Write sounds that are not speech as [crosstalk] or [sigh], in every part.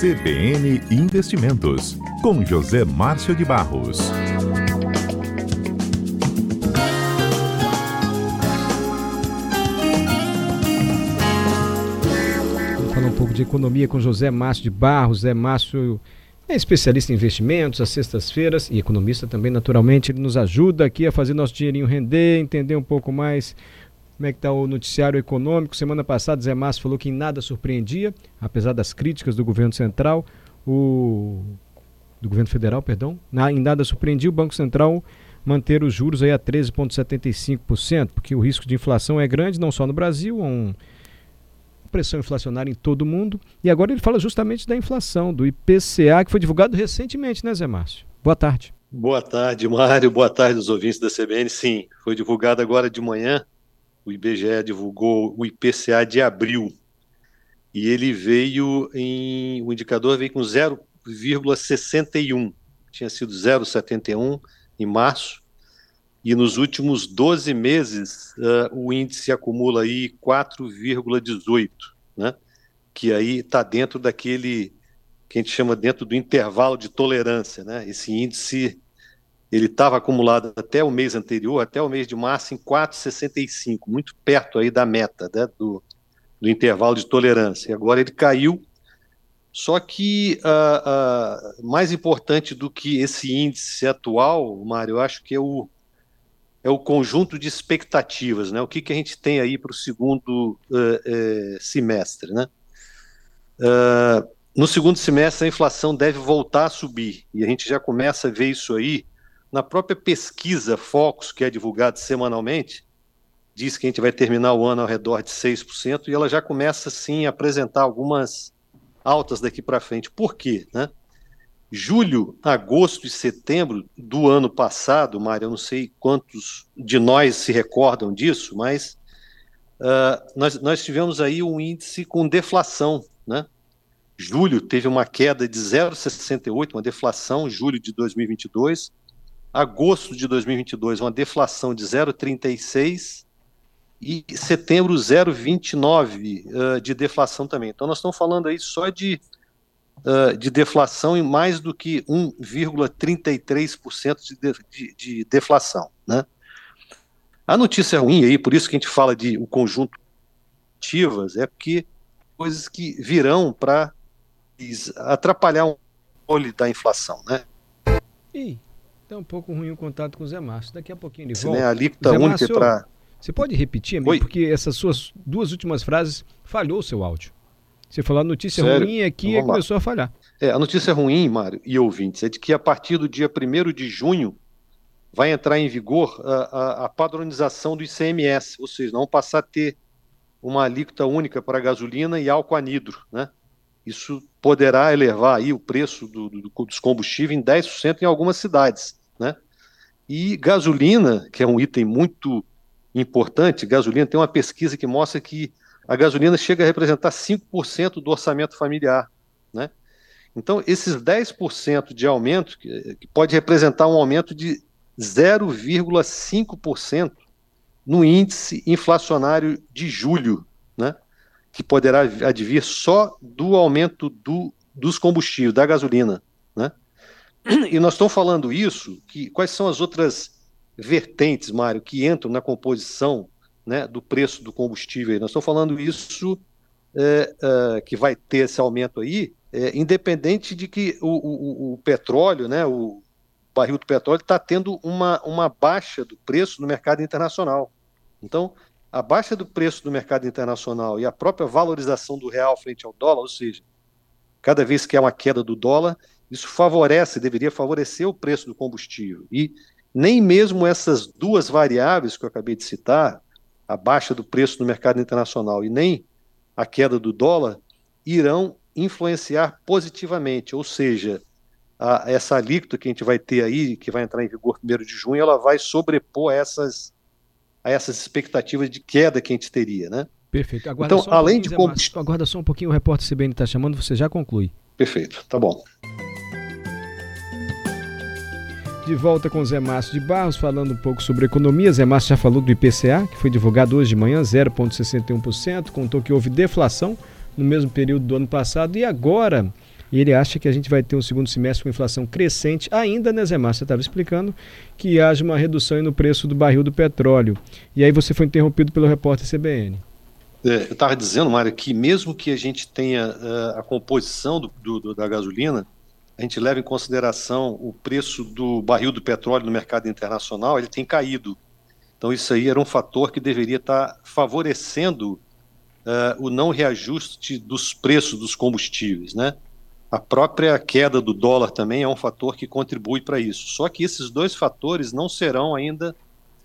CBN Investimentos, com José Márcio de Barros. Vamos falar um pouco de economia com José Márcio de Barros. José Márcio é especialista em investimentos, às sextas-feiras, e economista também, naturalmente. Ele nos ajuda aqui a fazer nosso dinheirinho render, entender um pouco mais como é que está o noticiário econômico? Semana passada, Zé Márcio falou que em nada surpreendia, apesar das críticas do governo central, o do governo federal, perdão, na, em nada surpreendia o Banco Central manter os juros aí a 13,75%, porque o risco de inflação é grande, não só no Brasil, há um, pressão inflacionária em todo o mundo. E agora ele fala justamente da inflação, do IPCA, que foi divulgado recentemente, né, Zé Márcio? Boa tarde. Boa tarde, Mário. Boa tarde aos ouvintes da CBN. Sim, foi divulgado agora de manhã o IBGE divulgou o IPCA de abril e ele veio em. O indicador veio com 0,61, tinha sido 0,71 em março, e nos últimos 12 meses uh, o índice acumula aí 4,18, né? que aí está dentro daquele que a gente chama dentro do intervalo de tolerância. Né? Esse índice ele estava acumulado até o mês anterior, até o mês de março, em 4,65, muito perto aí da meta, né, do, do intervalo de tolerância. E agora ele caiu, só que uh, uh, mais importante do que esse índice atual, Mário, eu acho que é o, é o conjunto de expectativas, né? O que, que a gente tem aí para o segundo uh, semestre, né? no segundo semestre, a inflação deve voltar a subir, e a gente já começa a ver isso aí na própria pesquisa Focus, que é divulgada semanalmente, diz que a gente vai terminar o ano ao redor de 6%, e ela já começa, sim, a apresentar algumas altas daqui para frente. Por quê? Né? Julho, agosto e setembro do ano passado, Mário, eu não sei quantos de nós se recordam disso, mas uh, nós, nós tivemos aí um índice com deflação, né? Julho teve uma queda de 0,68, uma deflação, julho de 2022, agosto de 2022, uma deflação de 0,36 e setembro 0,29 uh, de deflação também. Então nós estamos falando aí só de, uh, de deflação em mais do que 1,33% de, de, de deflação. Né? A notícia ruim aí, por isso que a gente fala de o conjunto ativas, é porque coisas que virão para atrapalhar o olho da inflação, né? E Tá um pouco ruim o contato com o Zé Márcio. Daqui a pouquinho ele Sim, volta. Né, a alíquota Zé única para... Você pode repetir, amigo? Oi? Porque essas suas duas últimas frases falhou o seu áudio. Você falou a notícia Sério? ruim aqui e começou a falhar. É, a notícia ruim, Mário e ouvintes, é de que a partir do dia 1 de junho vai entrar em vigor a, a, a, padronização do ICMS, ou seja, não passar a ter uma alíquota única para gasolina e álcool anidro, né? Isso poderá elevar aí o preço do, do, dos combustíveis em 10% em algumas cidades. Né? E gasolina, que é um item muito importante, gasolina tem uma pesquisa que mostra que a gasolina chega a representar 5% do orçamento familiar. Né? Então, esses 10% de aumento, que, que pode representar um aumento de 0,5% no índice inflacionário de julho? Que poderá advir só do aumento do, dos combustíveis, da gasolina. Né? E nós estamos falando isso, que quais são as outras vertentes, Mário, que entram na composição né, do preço do combustível? Nós estamos falando isso é, é, que vai ter esse aumento aí, é, independente de que o, o, o, petróleo, né, o barril do petróleo, está tendo uma, uma baixa do preço no mercado internacional. Então, a baixa do preço do mercado internacional e a própria valorização do real frente ao dólar, ou seja, cada vez que há uma queda do dólar, isso favorece, deveria favorecer o preço do combustível. E nem mesmo essas duas variáveis que eu acabei de citar, a baixa do preço no mercado internacional e nem a queda do dólar, irão influenciar positivamente, ou seja, a, essa alíquota que a gente vai ter aí, que vai entrar em vigor 1 de junho, ela vai sobrepor essas a essas expectativas de queda que a gente teria, né? Perfeito. Aguarda então, um além de combustível... Aguarda só um pouquinho, o repórter CBN está chamando, você já conclui. Perfeito, tá bom. De volta com Zé Márcio de Barros, falando um pouco sobre economia. Zé Márcio já falou do IPCA, que foi divulgado hoje de manhã, 0,61%. Contou que houve deflação no mesmo período do ano passado. E agora, e ele acha que a gente vai ter um segundo semestre com inflação crescente, ainda, né, Zé Márcio? Você estava explicando que haja uma redução no preço do barril do petróleo. E aí você foi interrompido pelo repórter CBN. É, eu estava dizendo, Mário, que mesmo que a gente tenha uh, a composição do, do, da gasolina, a gente leva em consideração o preço do barril do petróleo no mercado internacional, ele tem caído. Então, isso aí era um fator que deveria estar favorecendo uh, o não reajuste dos preços dos combustíveis. Né? A própria queda do dólar também é um fator que contribui para isso. Só que esses dois fatores não serão ainda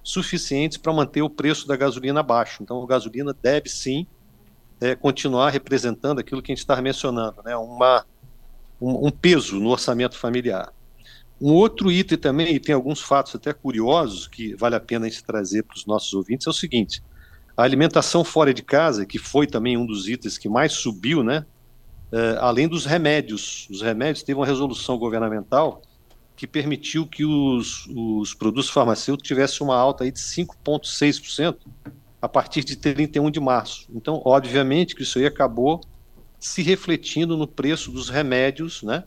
suficientes para manter o preço da gasolina baixo. Então, a gasolina deve sim é, continuar representando aquilo que a gente estava mencionando, né? Uma, um, um, peso no orçamento familiar. Um outro item também, e tem alguns fatos até curiosos que vale a pena a gente trazer para os nossos ouvintes, é o seguinte: a alimentação fora de casa, que foi também um dos itens que mais subiu, né? É, além dos remédios. Os remédios teve uma resolução governamental que permitiu que os, os produtos farmacêuticos tivessem uma alta aí de 5,6% a partir de 31 de março. Então, obviamente que isso aí acabou se refletindo no preço dos remédios né,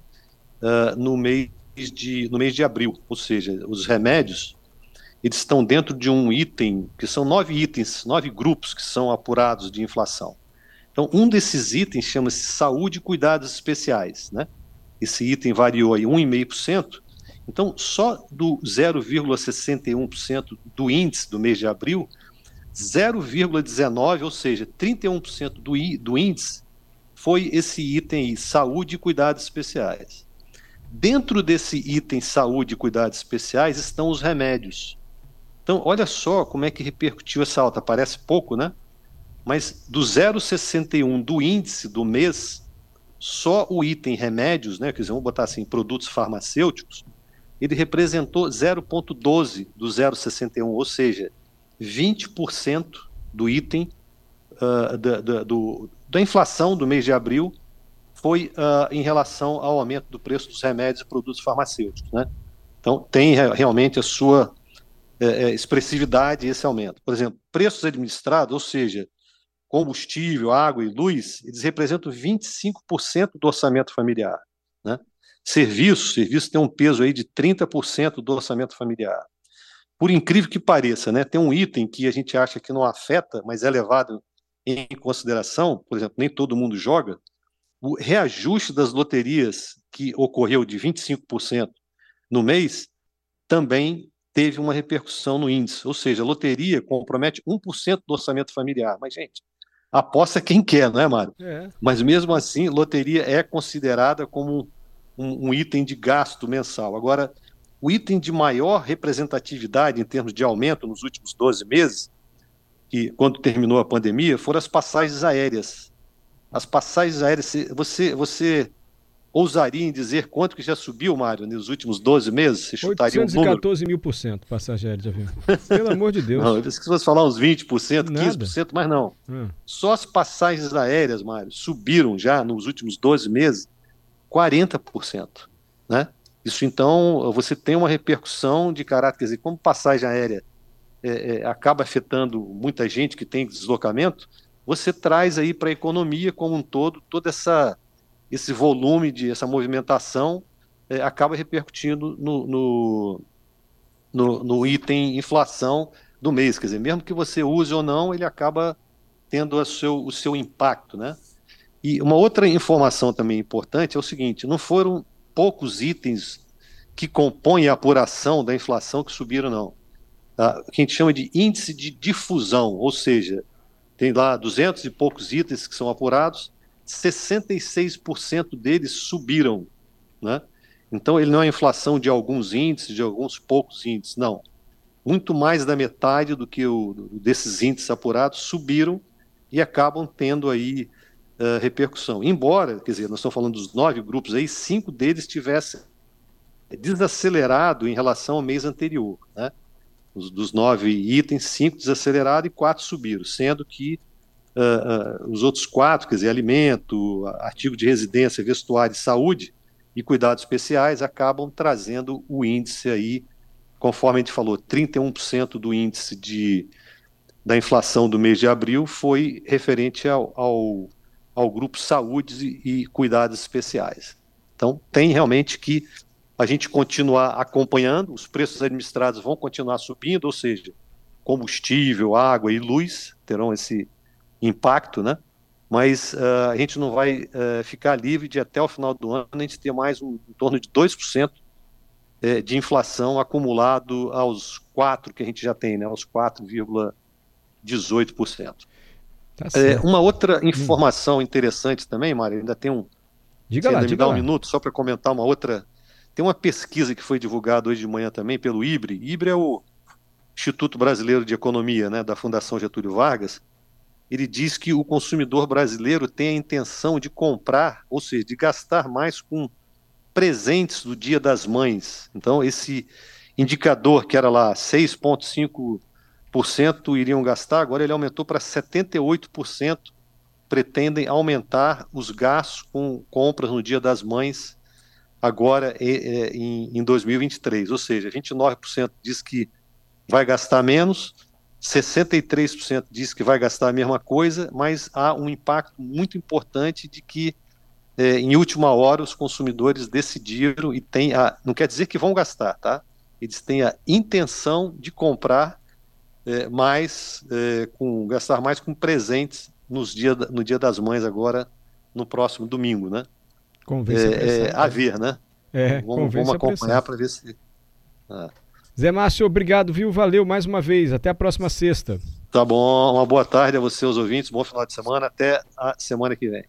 uh, no, mês de, no mês de abril. Ou seja, os remédios eles estão dentro de um item, que são nove itens, nove grupos que são apurados de inflação. Então, um desses itens chama-se saúde e cuidados especiais. Né? Esse item variou aí 1,5%, então, só do 0,61% do índice do mês de abril, 0,19%, ou seja, 31% do, do índice, foi esse item aí, saúde e cuidados especiais. Dentro desse item saúde e cuidados especiais estão os remédios. Então, olha só como é que repercutiu essa alta. Parece pouco, né? Mas do 0,61 do índice do mês, só o item remédios, né? Quer dizer, vamos botar assim, produtos farmacêuticos, ele representou 0,12 do 0,61, ou seja, 20% do item uh, da, da, do, da inflação do mês de abril foi uh, em relação ao aumento do preço dos remédios e produtos farmacêuticos. Né? Então, tem realmente a sua é, expressividade esse aumento. Por exemplo, preços administrados, ou seja, combustível, água e luz, eles representam 25% do orçamento familiar. Né? Serviço, serviço tem um peso aí de 30% do orçamento familiar. Por incrível que pareça, né, tem um item que a gente acha que não afeta, mas é levado em consideração, por exemplo, nem todo mundo joga, o reajuste das loterias que ocorreu de 25% no mês também teve uma repercussão no índice. Ou seja, a loteria compromete 1% do orçamento familiar. Mas, gente, aposta quem quer, não é, Mário? É. Mas mesmo assim, loteria é considerada como um, um item de gasto mensal. Agora, o item de maior representatividade em termos de aumento nos últimos 12 meses, que quando terminou a pandemia, foram as passagens aéreas. As passagens aéreas, você, você ousaria em dizer quanto que já subiu, Mário, nos últimos 12 meses? Você chutaria 814 um mil por cento passagem aérea de avião. Pelo amor de Deus. [laughs] Não, eu disse que falar uns 20%, Nada. 15%, mas não. Hum. Só as passagens aéreas, Mário, subiram já nos últimos 12 meses 40%. Né? Isso então, você tem uma repercussão de caráter, quer dizer, como passagem aérea é, é, acaba afetando muita gente que tem deslocamento, você traz aí para a economia como um todo, todo essa, esse volume de essa movimentação é, acaba repercutindo no, no, no, no, item inflação do mês. Quer dizer, mesmo que você use ou não, ele acaba tendo o seu, o seu impacto, né? E uma outra informação também importante é o seguinte: não foram poucos itens que compõem a apuração da inflação que subiram, não. Tá? O que a gente chama de índice de difusão, ou seja, tem lá 200 e poucos itens que são apurados, 66% deles subiram. Né? Então, ele não é inflação de alguns índices, de alguns poucos índices, não. Muito mais da metade do que o, desses índices apurados subiram e acabam tendo aí uh, repercussão. Embora, quer dizer, nós estamos falando dos nove grupos aí, cinco deles tivessem desacelerado em relação ao mês anterior. Né? Os, dos nove itens, cinco desaceleraram e quatro subiram, sendo que uh, uh, os outros quatro, quer dizer, alimento, artigo de residência, vestuário e saúde e cuidados especiais, acabam trazendo o índice aí, conforme a gente falou, 31% do índice de, da inflação do mês de abril foi referente ao, ao ao grupo saúde e cuidados especiais. Então, tem realmente que a gente continuar acompanhando, os preços administrados vão continuar subindo, ou seja, combustível, água e luz terão esse impacto, né? Mas uh, a gente não vai uh, ficar livre de até o final do ano a gente ter mais um, em torno de 2% é, de inflação acumulado aos 4 que a gente já tem, né? Aos 4,18%. Tá é, uma outra informação interessante também, Mário, ainda tem um. Diga lá, me diga dá um minuto só para comentar uma outra. Tem uma pesquisa que foi divulgada hoje de manhã também pelo IBRE. IBRE é o Instituto Brasileiro de Economia, né, da Fundação Getúlio Vargas. Ele diz que o consumidor brasileiro tem a intenção de comprar, ou seja, de gastar mais com presentes do Dia das Mães. Então, esse indicador que era lá 6,5 iriam gastar, agora ele aumentou para 78%. Pretendem aumentar os gastos com compras no Dia das Mães agora em, em 2023. Ou seja, 29% diz que vai gastar menos, 63% diz que vai gastar a mesma coisa, mas há um impacto muito importante de que, é, em última hora, os consumidores decidiram e têm a. Não quer dizer que vão gastar, tá? Eles têm a intenção de comprar é, mais, é, com, gastar mais com presentes nos dia, no Dia das Mães agora, no próximo domingo, né? Convence é, é, a ver, né? É, vamos, vamos acompanhar para ver se. Ah. Zé Márcio, obrigado, viu? Valeu mais uma vez. Até a próxima sexta. Tá bom, uma boa tarde a você, os ouvintes. Bom final de semana. Até a semana que vem.